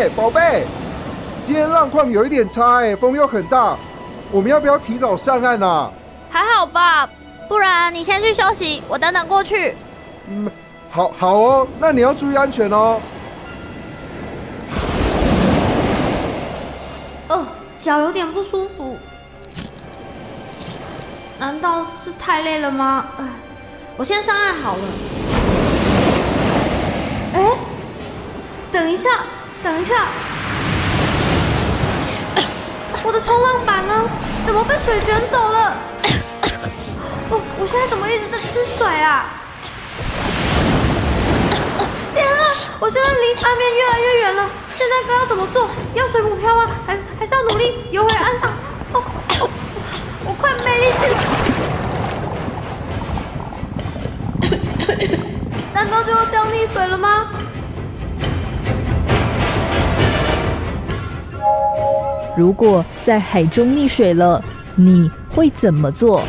哎，宝贝，今天浪况有一点差哎，风又很大，我们要不要提早上岸啊？还好吧，不然你先去休息，我等等过去。嗯，好，好哦，那你要注意安全哦。哦，脚有点不舒服，难道是太累了吗？我先上岸好了。哎，等一下。等一下，我的冲浪板呢？怎么被水卷走了？我我现在怎么一直在吃水啊？天啊！我现在离岸边越来越远了，现在该要怎么做？要水母漂吗？还是还是要努力游回岸上？哦，我快没力气了！难道就要这样溺水了吗？如果在海中溺水了，你会怎么做？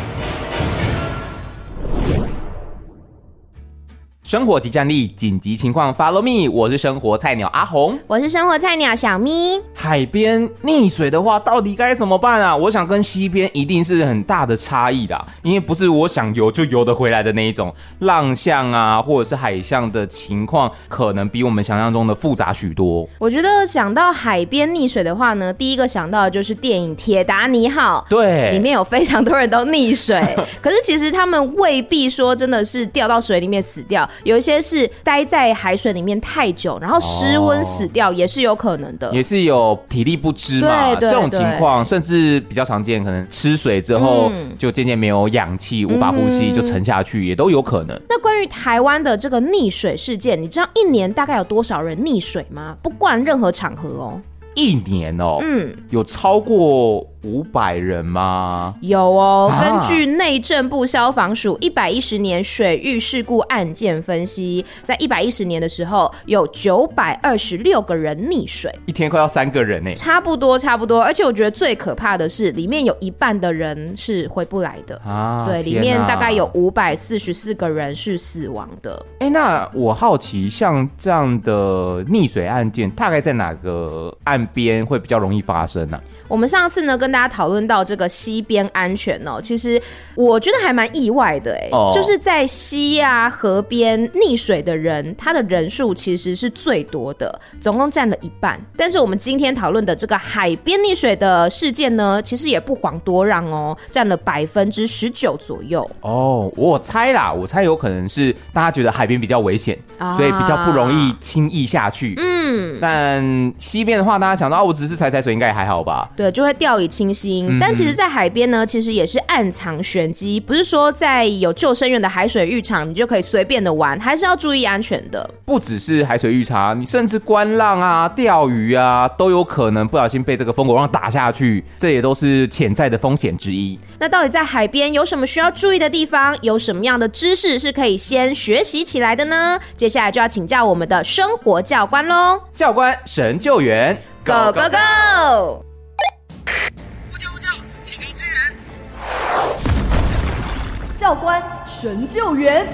生活即战力，紧急情况 Follow me，我是生活菜鸟阿红，我是生活菜鸟小咪。海边溺水的话，到底该怎么办啊？我想跟西边一定是很大的差异的，因为不是我想游就游得回来的那一种，浪向啊，或者是海象的情况，可能比我们想象中的复杂许多。我觉得想到海边溺水的话呢，第一个想到的就是电影《铁达尼号》，对，里面有非常多人都溺水，可是其实他们未必说真的是掉到水里面死掉。有一些是待在海水里面太久，然后失温死掉，也是有可能的，也是有体力不支嘛。对对对，这种情况甚至比较常见，可能吃水之后就渐渐没有氧气，嗯、无法呼吸就沉下去，也都有可能。那关于台湾的这个溺水事件，你知道一年大概有多少人溺水吗？不管任何场合哦。一年哦，嗯，有超过五百人吗？有哦，啊、根据内政部消防署一百一十年水域事故案件分析，在一百一十年的时候，有九百二十六个人溺水，一天快要三个人呢，差不多差不多。而且我觉得最可怕的是，里面有一半的人是回不来的啊！对，里面大概有五百四十四个人是死亡的。哎，那我好奇，像这样的溺水案件，大概在哪个岸？边会比较容易发生呢、啊？我们上次呢跟大家讨论到这个溪边安全哦，其实我觉得还蛮意外的哎，哦、就是在溪啊河边溺水的人，他的人数其实是最多的，总共占了一半。但是我们今天讨论的这个海边溺水的事件呢，其实也不遑多让哦，占了百分之十九左右。哦，我猜啦，我猜有可能是大家觉得海边比较危险，啊、所以比较不容易轻易下去。嗯，但溪边的话，大家想到我只是踩踩水，应该也还好吧？对，就会掉以轻心。嗯、但其实，在海边呢，其实也是暗藏玄机，不是说在有救生员的海水浴场，你就可以随便的玩，还是要注意安全的。不只是海水浴场，你甚至观浪啊、钓鱼啊，都有可能不小心被这个风狗浪打下去，这也都是潜在的风险之一。那到底在海边有什么需要注意的地方？有什么样的知识是可以先学习起来的呢？接下来就要请教我们的生活教官喽！教官神救援，Go Go Go！呼叫呼叫请求支援。教官神救援。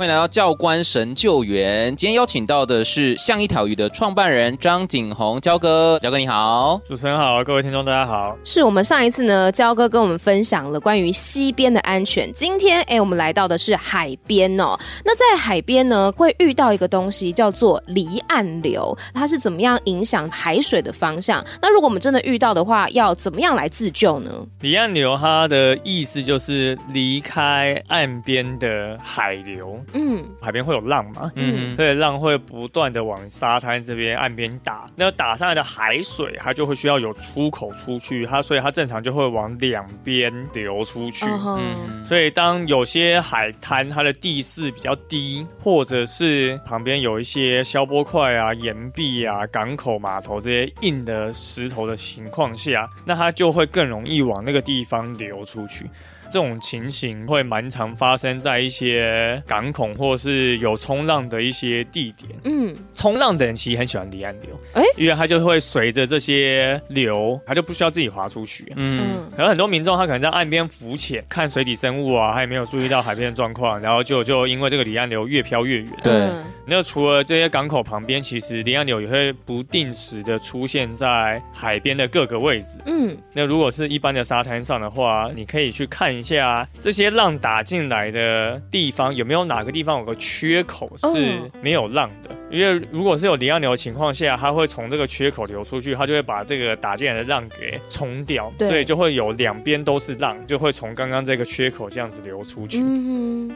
欢迎来到教官神救援。今天邀请到的是像一条鱼的创办人张景宏，焦哥，焦哥你好，主持人好，各位听众大家好。是我们上一次呢，焦哥跟我们分享了关于溪边的安全。今天哎，我们来到的是海边哦。那在海边呢，会遇到一个东西叫做离岸流，它是怎么样影响海水的方向？那如果我们真的遇到的话，要怎么样来自救呢？离岸流它的意思就是离开岸边的海流。嗯，海边会有浪嘛，嗯，所以浪会不断的往沙滩这边岸边打，那打上来的海水，它就会需要有出口出去，它所以它正常就会往两边流出去。嗯，所以当有些海滩它的地势比较低，或者是旁边有一些消波块啊、岩壁啊、港口码头这些硬的石头的情况下，那它就会更容易往那个地方流出去。这种情形会蛮常发生在一些港口或是有冲浪的一些地点。嗯，冲浪的人其实很喜欢离岸流，哎、欸，因为他就会随着这些流，他就不需要自己划出去。嗯，可能很多民众他可能在岸边浮潜，看水底生物啊，他也没有注意到海边的状况，然后就就因为这个离岸流越飘越远。对，那除了这些港口旁边，其实离岸流也会不定时的出现在海边的各个位置。嗯，那如果是一般的沙滩上的话，你可以去看。一下这些浪打进来的地方，有没有哪个地方有个缺口是没有浪的？因为如果是有离岸流的情况下，它会从这个缺口流出去，它就会把这个打进来的浪给冲掉，所以就会有两边都是浪，就会从刚刚这个缺口这样子流出去。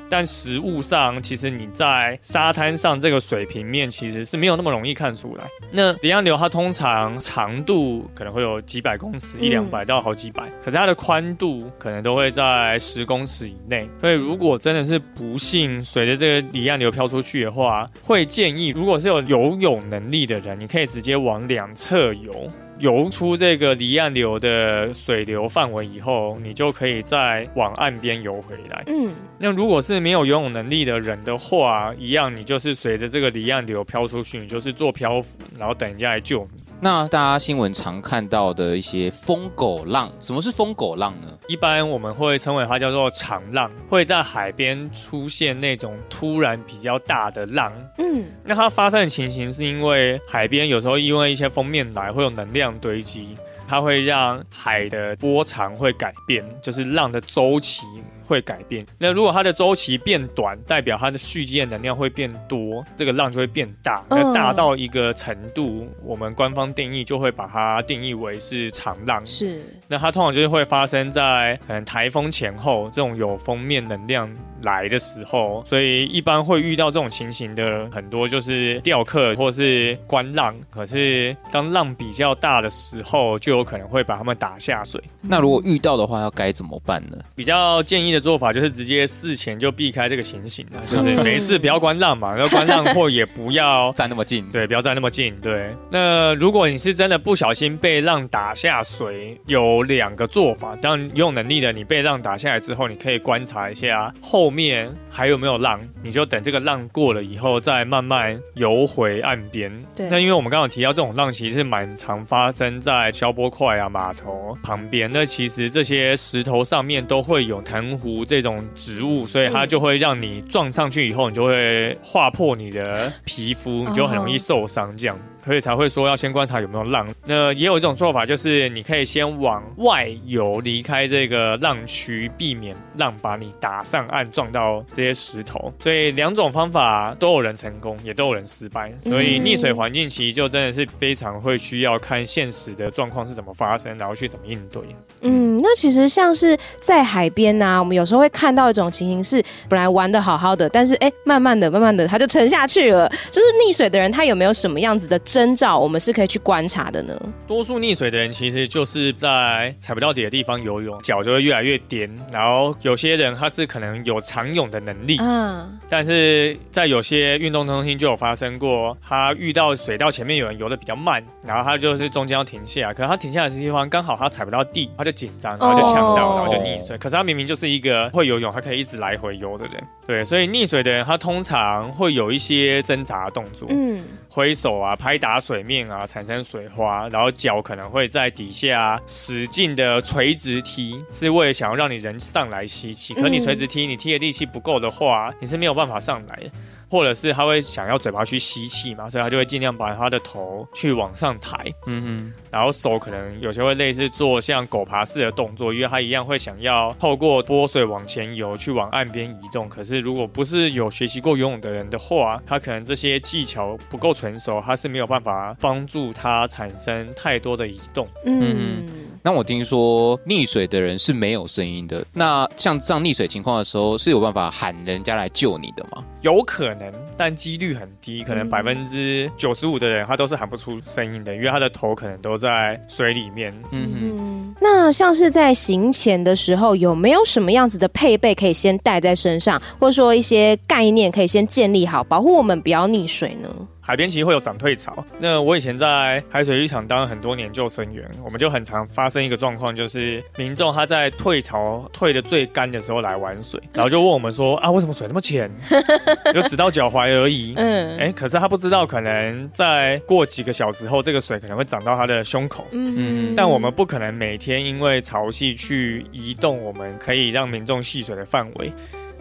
但实物上，其实你在沙滩上这个水平面其实是没有那么容易看出来。那离岸流它通常长度可能会有几百公尺，一两百到好几百，可是它的宽度可能都会在十公尺以内。所以如果真的是不幸随着这个离岸流飘出去的话，会建议如果是有游泳能力的人，你可以直接往两侧游。游出这个离岸流的水流范围以后，你就可以再往岸边游回来。嗯，那如果是没有游泳能力的人的话，一样，你就是随着这个离岸流飘出去，你就是做漂浮，然后等人家来救你。那大家新闻常看到的一些疯狗浪，什么是疯狗浪呢？一般我们会称为它叫做长浪，会在海边出现那种突然比较大的浪。嗯，那它发生的情形是因为海边有时候因为一些封面来会有能量堆积，它会让海的波长会改变，就是浪的周期。会改变。那如果它的周期变短，代表它的蓄积的能量会变多，这个浪就会变大。那大到一个程度，我们官方定义就会把它定义为是长浪。是。那它通常就是会发生在可能台风前后这种有封面能量来的时候，所以一般会遇到这种情形的很多就是钓客或是观浪。可是当浪比较大的时候，就有可能会把他们打下水。那如果遇到的话，要该怎么办呢？比较建议的做法就是直接事前就避开这个情形了，就是没事不要观浪嘛，然后观浪或也不要站那么近，对，不要站那么近，对。那如果你是真的不小心被浪打下水，有两个做法。当然，有能力的你被浪打下来之后，你可以观察一下后面还有没有浪，你就等这个浪过了以后再慢慢游回岸边。对。那因为我们刚刚提到这种浪其实是蛮常发生在消波块啊码头旁边，那其实这些石头上面都会有藤壶这种植物，所以它就会让你撞上去以后，你就会划破你的皮肤，你就很容易受伤这样。所以才会说要先观察有没有浪。那也有一种做法，就是你可以先往外游，离开这个浪区，避免浪把你打上岸，撞到这些石头。所以两种方法都有人成功，也都有人失败。所以溺水环境其实就真的是非常会需要看现实的状况是怎么发生，然后去怎么应对。嗯，那其实像是在海边呢、啊，我们有时候会看到一种情形是，本来玩的好好的，但是哎，慢慢的、慢慢的，他就沉下去了。就是溺水的人，他有没有什么样子的？征兆我们是可以去观察的呢。多数溺水的人其实就是在踩不到底的地方游泳，脚就会越来越颠。然后有些人他是可能有长泳的能力，嗯，但是在有些运动中心就有发生过，他遇到水道前面有人游的比较慢，然后他就是中间要停下来，可是他停下来的地方刚好他踩不到地，他就紧张，然后就呛到，然后就溺水。可是他明明就是一个会游泳，他可以一直来回游的人。对，所以溺水的人他通常会有一些挣扎的动作，嗯，挥手啊，拍。打水面啊，产生水花，然后脚可能会在底下使劲的垂直踢，是为了想要让你人上来吸气。可你垂直踢，你踢的力气不够的话，你是没有办法上来的。或者是他会想要嘴巴去吸气嘛，所以他就会尽量把他的头去往上抬，嗯哼，然后手可能有些会类似做像狗爬式的动作，因为他一样会想要透过波水往前游去往岸边移动。可是如果不是有学习过游泳的人的话，他可能这些技巧不够纯熟，他是没有办法帮助他产生太多的移动，嗯。那我听说溺水的人是没有声音的。那像这样溺水情况的时候，是有办法喊人家来救你的吗？有可能，但几率很低，可能百分之九十五的人他都是喊不出声音的，因为他的头可能都在水里面。嗯嗯。那像是在行前的时候，有没有什么样子的配备可以先带在身上，或者说一些概念可以先建立好，保护我们不要溺水呢？海边其实会有涨退潮。那我以前在海水浴场当了很多年救生员，我们就很常发生一个状况，就是民众他在退潮退的最干的时候来玩水，然后就问我们说啊，为什么水那么浅？就只到脚踝而已。嗯，哎、欸，可是他不知道，可能在过几个小时后，这个水可能会涨到他的胸口。嗯嗯。但我们不可能每天因为潮汐去移动我们可以让民众戏水的范围。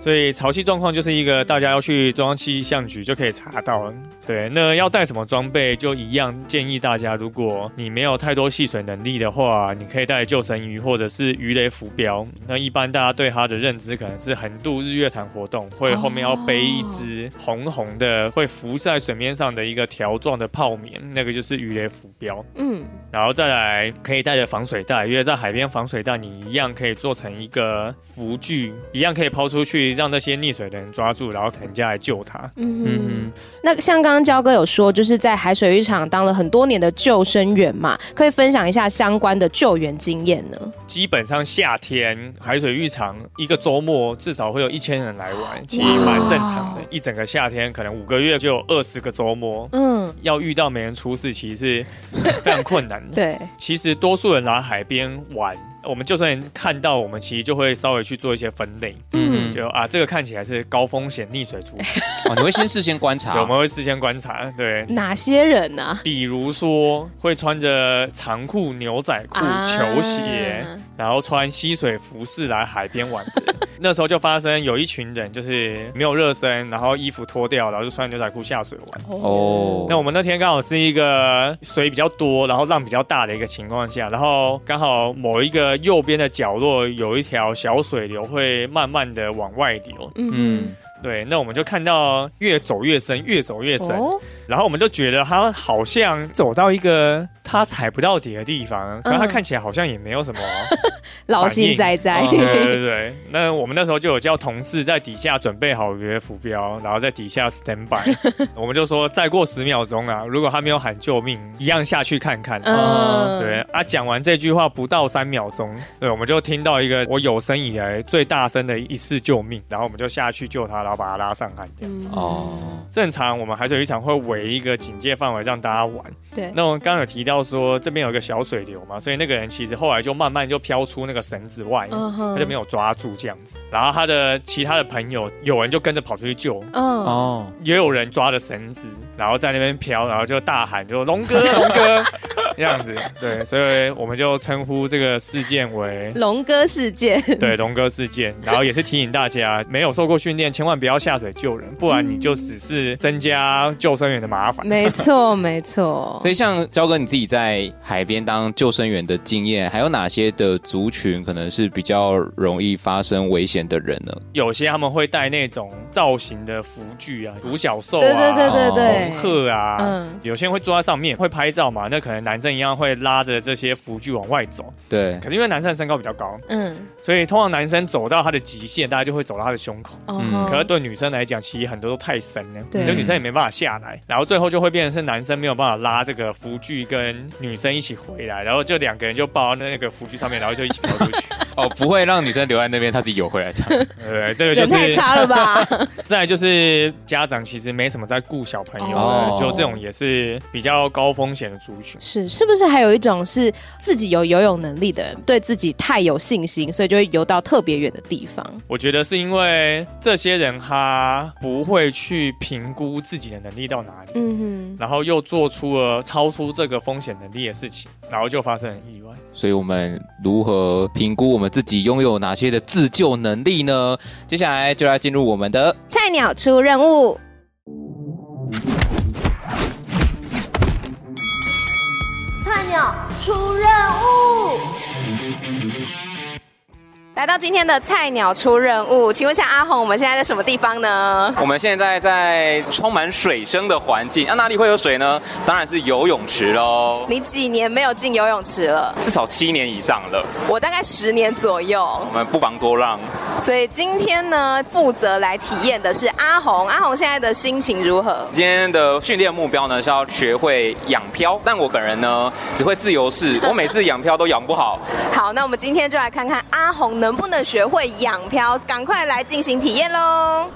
所以潮汐状况就是一个大家要去中央气象局就可以查到了。对，那要带什么装备就一样，建议大家，如果你没有太多戏水能力的话，你可以带救生鱼或者是鱼雷浮标。那一般大家对它的认知可能是横渡日月潭活动，会后面要背一只红红的会浮在水面上的一个条状的泡棉，那个就是鱼雷浮标。嗯，然后再来可以带着防水袋，因为在海边防水袋你一样可以做成一个浮具，一样可以抛出去。让那些溺水的人抓住，然后人家来救他。嗯哼，那像刚刚焦哥有说，就是在海水浴场当了很多年的救生员嘛，可以分享一下相关的救援经验呢？基本上夏天海水浴场一个周末至少会有一千人来玩，其实蛮正常的。一整个夏天可能五个月就有二十个周末，嗯，要遇到没人出事，其实是非常困难的。对，其实多数人来海边玩。我们救生员看到我们，其实就会稍微去做一些分类，嗯，就啊，这个看起来是高风险溺水出去，哦，你会先事先观察，对我们会事先观察，对，哪些人呢？比如说会穿着长裤、牛仔裤、啊、球鞋，然后穿吸水服饰来海边玩的。那时候就发生有一群人就是没有热身，然后衣服脱掉，然后就穿牛仔裤下水玩。哦，那我们那天刚好是一个水比较多，然后浪比较大的一个情况下，然后刚好某一个。右边的角落有一条小水流，会慢慢的往外流。嗯，对，那我们就看到越走越深，越走越深，哦、然后我们就觉得他好像走到一个。他踩不到底的地方，可是他看起来好像也没有什么老心在在。对对对，那我们那时候就有叫同事在底下准备好鱼雷浮标，然后在底下 stand by。我们就说再过十秒钟啊，如果他没有喊救命，一样下去看看。嗯，对啊，讲完这句话不到三秒钟，对，我们就听到一个我有生以来最大声的一次救命，然后我们就下去救他，然后把他拉上岸。这样。哦，正常我们海水浴场会围一个警戒范围让大家玩。对，那我们刚刚有提到。说这边有一个小水流嘛，所以那个人其实后来就慢慢就飘出那个绳子外，uh huh. 他就没有抓住这样子。然后他的其他的朋友有人就跟着跑出去救，哦、uh，huh. 也有人抓着绳子，然后在那边飘，然后就大喊就龙哥 龙哥这样子。对，所以我们就称呼这个事件为龙哥事件。对，龙哥事件。然后也是提醒大家，没有受过训练，千万不要下水救人，不然你就只是增加救生员的麻烦。没错，没错。所以像焦哥你自己。在海边当救生员的经验，还有哪些的族群可能是比较容易发生危险的人呢？有些他们会带那种造型的服具啊，独角兽啊，对对对对对，红鹤啊，嗯，有些人会坐在上面会拍照嘛，那可能男生一样会拉着这些服具往外走，对。可是因为男生的身高比较高，嗯，所以通常男生走到他的极限，大家就会走到他的胸口，嗯。可是对女生来讲，其实很多都太深了，对，女生也没办法下来，然后最后就会变成是男生没有办法拉这个服具跟。女生一起回来，然后就两个人就抱到那个服具上面，然后就一起跑出去。哦，不会让女生留在那边，她自己游回来唱。对，这个就是太差了吧。再来就是家长其实没什么在顾小朋友，哦、就这种也是比较高风险的族群。是，是不是还有一种是自己有游泳能力的人，对自己太有信心，所以就会游到特别远的地方？我觉得是因为这些人他不会去评估自己的能力到哪里，嗯哼，然后又做出了超出这个风险能力的事情，然后就发生意外。所以我们如何评估我们自己拥有哪些的自救能力呢？接下来就来进入我们的菜鸟出任务。菜鸟出来到今天的菜鸟出任务，请问一下阿红，我们现在在什么地方呢？我们现在在充满水声的环境，那、啊、哪里会有水呢？当然是游泳池喽。你几年没有进游泳池了？至少七年以上了。我大概十年左右。我们不妨多让。所以今天呢，负责来体验的是阿红。阿红现在的心情如何？今天的训练目标呢是要学会仰漂，但我本人呢只会自由式，我每次仰漂都仰不好。好，那我们今天就来看看阿宏。能不能学会仰漂？赶快来进行体验喽！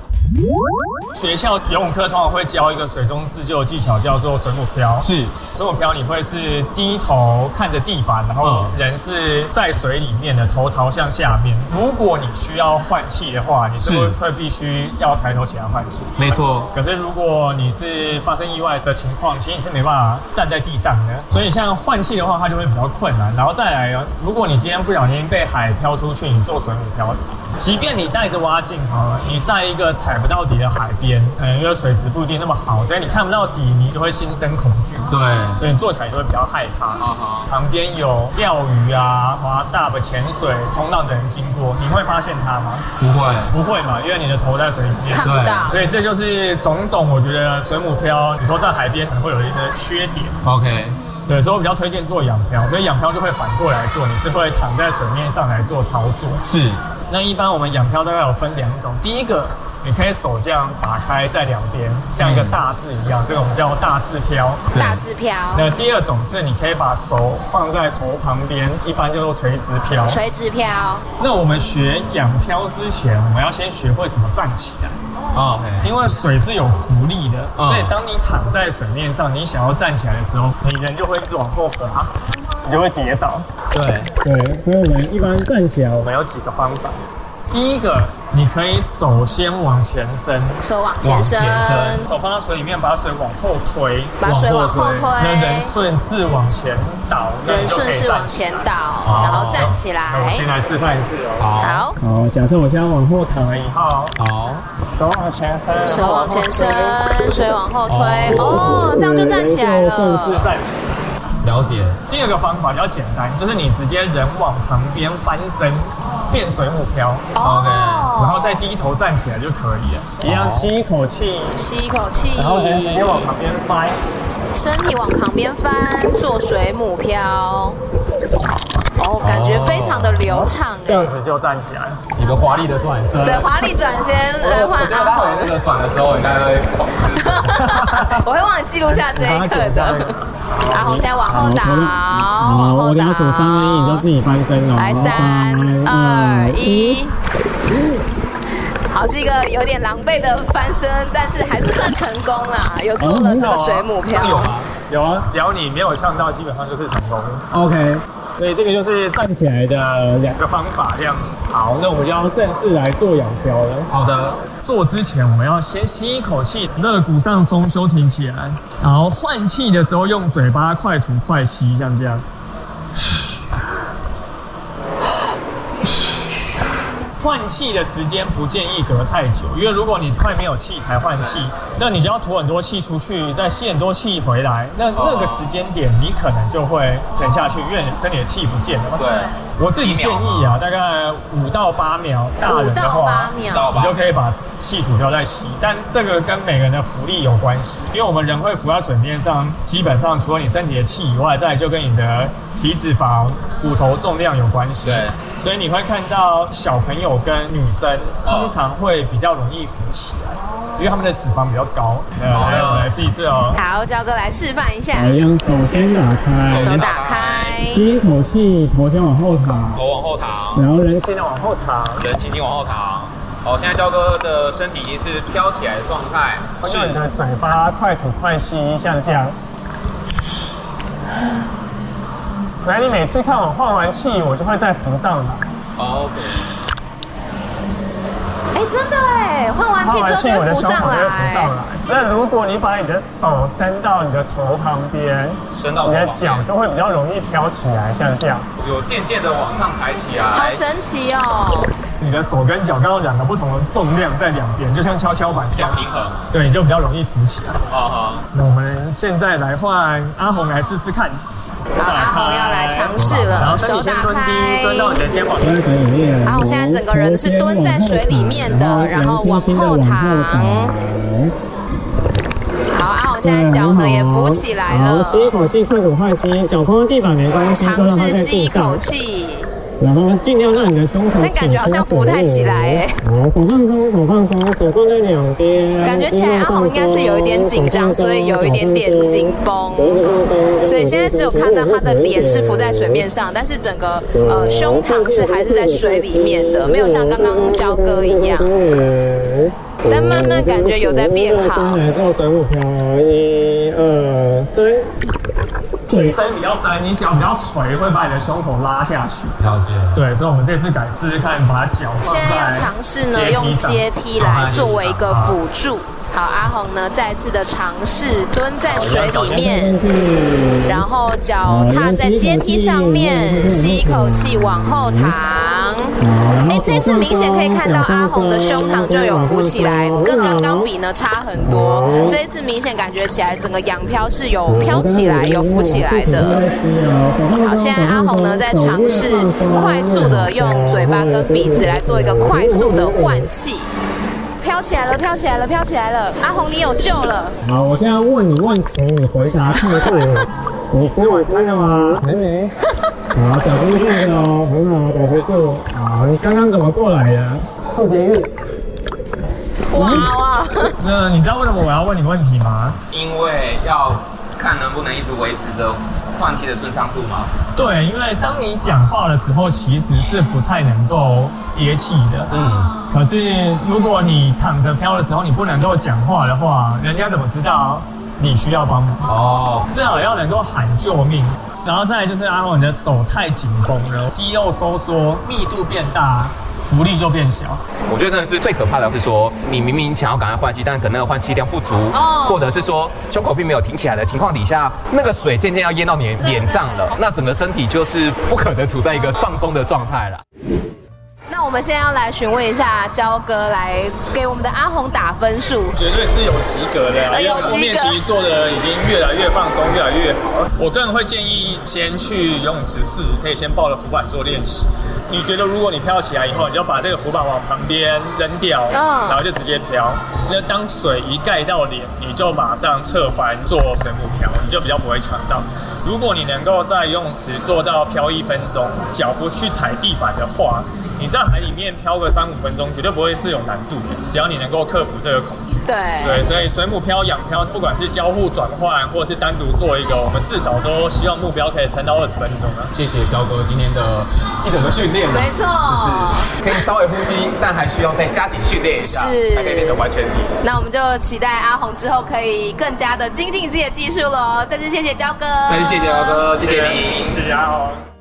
学校游泳课通常会教一个水中自救的技巧，叫做水母漂。是水母漂，你会是低头看着地板，然后人是在水里面的，头朝向下面。如果你需要换气的话，你是不是会必须要抬头起来换气？没错。可是如果你是发生意外的情况，其实你是没办法站在地上的。所以像换气的话，它就会比较困难。然后再来，如果你今天不小心被海漂出去，你做水母漂，即便你带着蛙镜好了，你在一个踩不到底的海边，嗯，因为水质不一定那么好，所以你看不到底，你就会心生恐惧。对，所以你坐起来就会比较害怕。Uh. 旁边有钓鱼啊、滑 SUP、潜水、冲浪的人经过，你会发现它吗？不会，不会嘛，因为你的头在水里面，看不到。所以这就是种种，我觉得水母漂，你说在海边可能会有一些缺点。OK。对，所以我比较推荐做仰漂，所以仰漂就会反过来做，你是会躺在水面上来做操作。是。那一般我们仰漂大概有分两种，第一个。你可以手这样打开在两边，像一个大字一样，嗯、这个我们叫大字漂。大字漂。那第二种是你可以把手放在头旁边，一般叫做垂直漂。垂直漂。那我们学仰漂之前，我们要先学会怎么站起来。哦，因为水是有浮力的，哦、所以当你躺在水面上，你想要站起来的时候，你人就会一直往后滑，你就会跌倒。对对，所以我们一般站起来，我们有几个方法。第一个，你可以手先往前伸，手往前伸，手放到水里面，把水往后推，把水往后推，那人顺势往前倒，人顺势往前倒，然后站起来。我先来示范一次哦。好，好，假设我现在往后躺了以后，好，手往前伸，手往前伸，水往后推，哦，这样就站起来了。顺势站起来。了解。第二个方法比较简单，就是你直接人往旁边翻身，变水母漂。OK，然后再低头站起来就可以了。一样吸一口气，吸一口气，然后人直接往旁边翻，身体往旁边翻，做水母漂。哦，感觉非常的流畅。这样子就站起来，一个华丽的转身。对，华丽转身来换阿宏。这个转的时候应该会狂吃。我会帮你记录下这一刻的。阿红现在往后倒，好，我两数三二一，你就自己翻身哦。来，三二一。好，是一个有点狼狈的翻身，但是还是算成功啦，有做了这个水母漂。有啊，有啊，只要你没有呛到，基本上就是成功。OK。所以这个就是站起来的两个方法，这样。好，那我们就要正式来做仰漂了。好的，做之前我们要先吸一口气，肋骨上松，收挺起来。然后换气的时候用嘴巴快吐快吸，像这样。换气的时间不建议隔太久，因为如果你快没有气才换气，那你就要吐很多气出去，再吸很多气回来，那那个时间点你可能就会沉下去，因为你身体的气不见了。对。我自己建议啊，大概五到八秒，大人的话，五到八秒，你就可以把气吐掉再吸。但这个跟每个人的浮力有关系，因为我们人会浮在水面上，基本上除了你身体的气以外，再就跟你的体脂肪、骨头重量有关系。对，所以你会看到小朋友跟女生通常会比较容易浮起来，因为他们的脂肪比较高。来，我们来试一次哦。好，焦哥来示范一下。用手先打开，手打开，吸一口气，头先往后躺。头往后躺，然后人轻轻往后躺，人轻轻往后躺。好，现在焦哥的身体已经是飘起来的状态。是你的嘴巴快吐快吸，像这样。来，你每次看我换完气，我就会再浮上来。好，OK。哎，真的哎，换完气之后就会浮上来。那如果你把你的手伸到你的头旁边，伸到你的脚就会比较容易飘起来，像这样。有渐渐的往上抬起来。好神奇哦！你的手跟脚刚好两个不同的重量在两边，就像跷跷板比较平衡。对，你就比较容易浮起来。好好。那我们现在来换阿红来试试看。好，阿豪要来尝试了，手打开，蹲到你的肩膀。阿宏现在整个人是蹲在水里面的，然后往后躺。好，阿豪现在脚呢也浮起来了。吸一口气，快点换气，脚碰到地板没关系，尝试吸一口气。然后尽量让你的胸口，但感觉好像浮不太起来哎。好，手放松，手放松，手放在两边。感觉起来阿红应该是有一点紧张，所以有一点点紧绷。所以现在只有看到他的脸是浮在水面上，但是整个呃胸膛是还是在水里面的，没有像刚刚焦哥一样。但慢慢感觉有在变好。来做水母漂，一二三。水深比较深，你脚比较垂，会把你的胸口拉下去。了解。对，所以我们这次改试试看，把脚。现在要尝试呢，用阶梯来作为一个辅助。好，阿红呢再次的尝试蹲在水里面，然后脚踏在阶梯上面，吸一口气往后躺。哎，这次明显可以看到阿红的胸膛就有浮起来，跟刚刚比呢差很多。这一次明显感觉起来整个仰漂是有飘起来、有浮起来的。好，现在阿红呢在尝试快速的用嘴巴跟鼻子来做一个快速的换气。飘起来了，飘起来了，飘起来了！阿红，你有救了。好，我现在问你问题，你回答。你吃晚餐了吗？还没。好，小心点哦，很好，保持住。好，你刚刚怎么过来的？做捷运。哇哇！那你知道为什么我要问你问题吗？因为要看能不能一直维持着换气的顺畅度吗？对，因为当你讲话的时候，其实是不太能够憋气的。嗯。可是如果你躺着漂的时候，你不能够讲话的话，人家怎么知道你需要帮忙？哦，至少要能够喊救命。然后再来就是阿宏，你的手太紧绷了，肌肉收缩，密度变大，浮力就变小。我觉得真的是最可怕的是说，你明明想要赶快换气，但可能那个换气量不足，哦，或者是说胸口并没有挺起来的情况底下，那个水渐渐要淹到你脸上了，那整个身体就是不可能处在一个放松的状态了。那我们现在要来询问一下焦哥，来给我们的阿红打分数，绝对是有及格的，啊，因为后面其实做的已经越来越放松，越来越好。我个人会建议先去游泳池试，可以先抱着浮板做练习。你觉得如果你飘起来以后，你就把这个浮板往旁边扔掉，然后就直接飘。那当水一盖到脸，你就马上侧翻做水母漂，你就比较不会呛到。如果你能够在游泳池做到漂一分钟，脚不去踩地板的话，你在海里面漂个三五分钟，绝对不会是有难度的。只要你能够克服这个恐惧。对对，所以水母漂、仰漂，不管是交互转换，或者是单独做一个，我们至少都希望目标可以撑到二十分钟啊。谢谢焦哥今天的一整个训练。没错，就是可以稍微呼吸，但还需要再加紧训练一下，是才可以变成完全体。那我们就期待阿红之后可以更加的精进自己的技术喽。再次谢谢焦哥。再次谢谢焦哥，谢谢你，谢谢阿宏。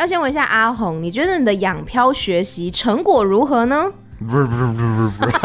要先问一下阿红，你觉得你的养漂学习成果如何呢？不是不是不是不是，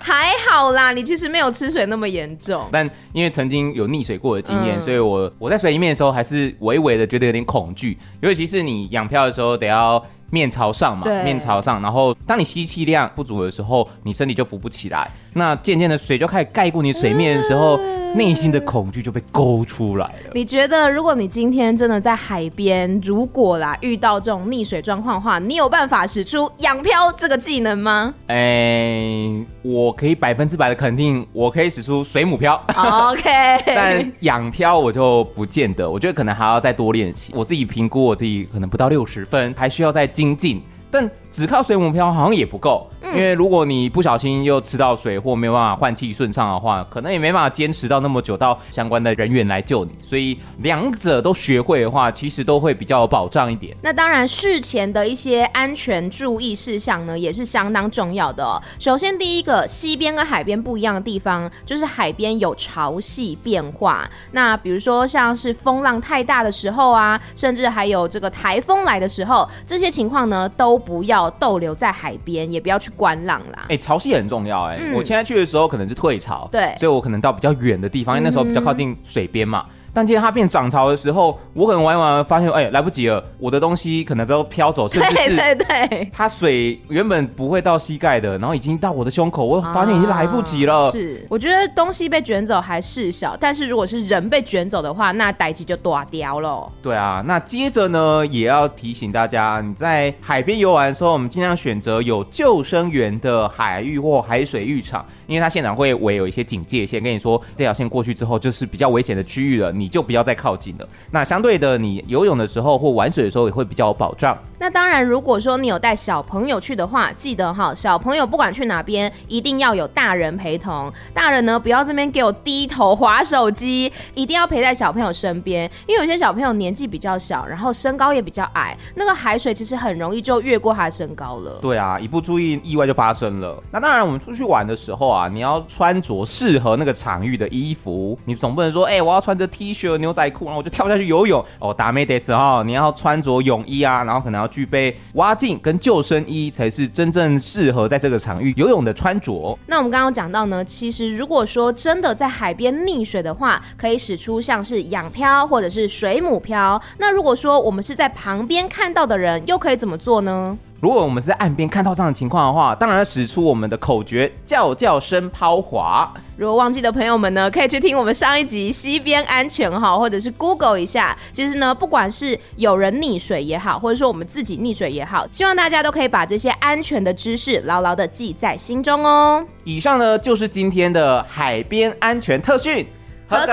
还好啦，你其实没有吃水那么严重。但因为曾经有溺水过的经验，嗯、所以我我在水里面的时候还是微微的觉得有点恐惧，尤其是你养漂的时候得要。面朝上嘛，对面朝上，然后当你吸气量不足的时候，你身体就浮不起来。那渐渐的水就开始盖过你水面的时候，嗯、内心的恐惧就被勾出来了。你觉得，如果你今天真的在海边，如果啦遇到这种溺水状况的话，你有办法使出仰漂这个技能吗？哎、欸，我可以百分之百的肯定，我可以使出水母漂。OK，但仰漂我就不见得，我觉得可能还要再多练习。我自己评估我自己可能不到六十分，还需要再精进。但只靠水母漂好像也不够，因为如果你不小心又吃到水或没有办法换气顺畅的话，可能也没办法坚持到那么久，到相关的人员来救你。所以两者都学会的话，其实都会比较有保障一点。那当然，事前的一些安全注意事项呢，也是相当重要的哦。首先，第一个，西边跟海边不一样的地方，就是海边有潮汐变化。那比如说像是风浪太大的时候啊，甚至还有这个台风来的时候，这些情况呢都。不要逗留在海边，也不要去观浪啦。哎、欸，潮汐很重要哎、欸。嗯、我现在去的时候可能是退潮，对，所以我可能到比较远的地方，因为那时候比较靠近水边嘛。嗯、但今天它变涨潮的时候，我可能玩完发现，哎、欸，来不及了，我的东西可能都飘走，甚至是对对对，它水原本不会到膝盖的，然后已经到我的胸口，我发现已经来不及了。啊、是，我觉得东西被卷走还是小，但是如果是人被卷走的话，那代志就大掉了。对啊，那接着呢，也要提醒大家，你在海边游玩的时候，我们尽量选择有救生员的海域或海水浴场，因为它现场会围有一些警戒线，跟你说这条线过去之后就是比较危险的区域了，你就不要再靠近了。那相对的，你游泳的时候或玩水的时候也会比较有保障。那当然，如果说你有带小朋友去的话，记得哈，小朋友不管去哪边，一定要有大人陪同。大人呢，不要这边给我低头划手机，一定要陪在小朋友身边，因为有些小朋友年纪比较小，然后身高也比较矮，那个海水其实很容易就越过他的身高了。对啊，一不注意，意外就发生了。那当然，我们出去玩的时候啊，你要穿着适合那个场域的衣服，你总不能说，哎、欸，我要穿着 T 恤、牛仔裤，然后我就跳下去游泳。哦，达咩です哈，你要穿着泳衣啊，然后可能要具备。蛙镜跟救生衣才是真正适合在这个场域游泳的穿着。那我们刚刚讲到呢，其实如果说真的在海边溺水的话，可以使出像是仰漂或者是水母漂。那如果说我们是在旁边看到的人，又可以怎么做呢？如果我们是在岸边看到这样的情况的话，当然要使出我们的口诀，叫叫声抛滑。如果忘记的朋友们呢，可以去听我们上一集西边安全哈，或者是 Google 一下。其实呢，不管是有人溺水也好，或者说我们自己溺水也好，希望大家都可以把这些安全的知识牢牢的记在心中哦。以上呢就是今天的海边安全特训，合格，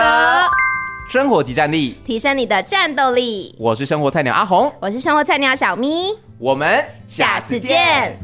生活即战力，提升你的战斗力。我是生活菜鸟阿红，我是生活菜鸟小咪。我们下次见。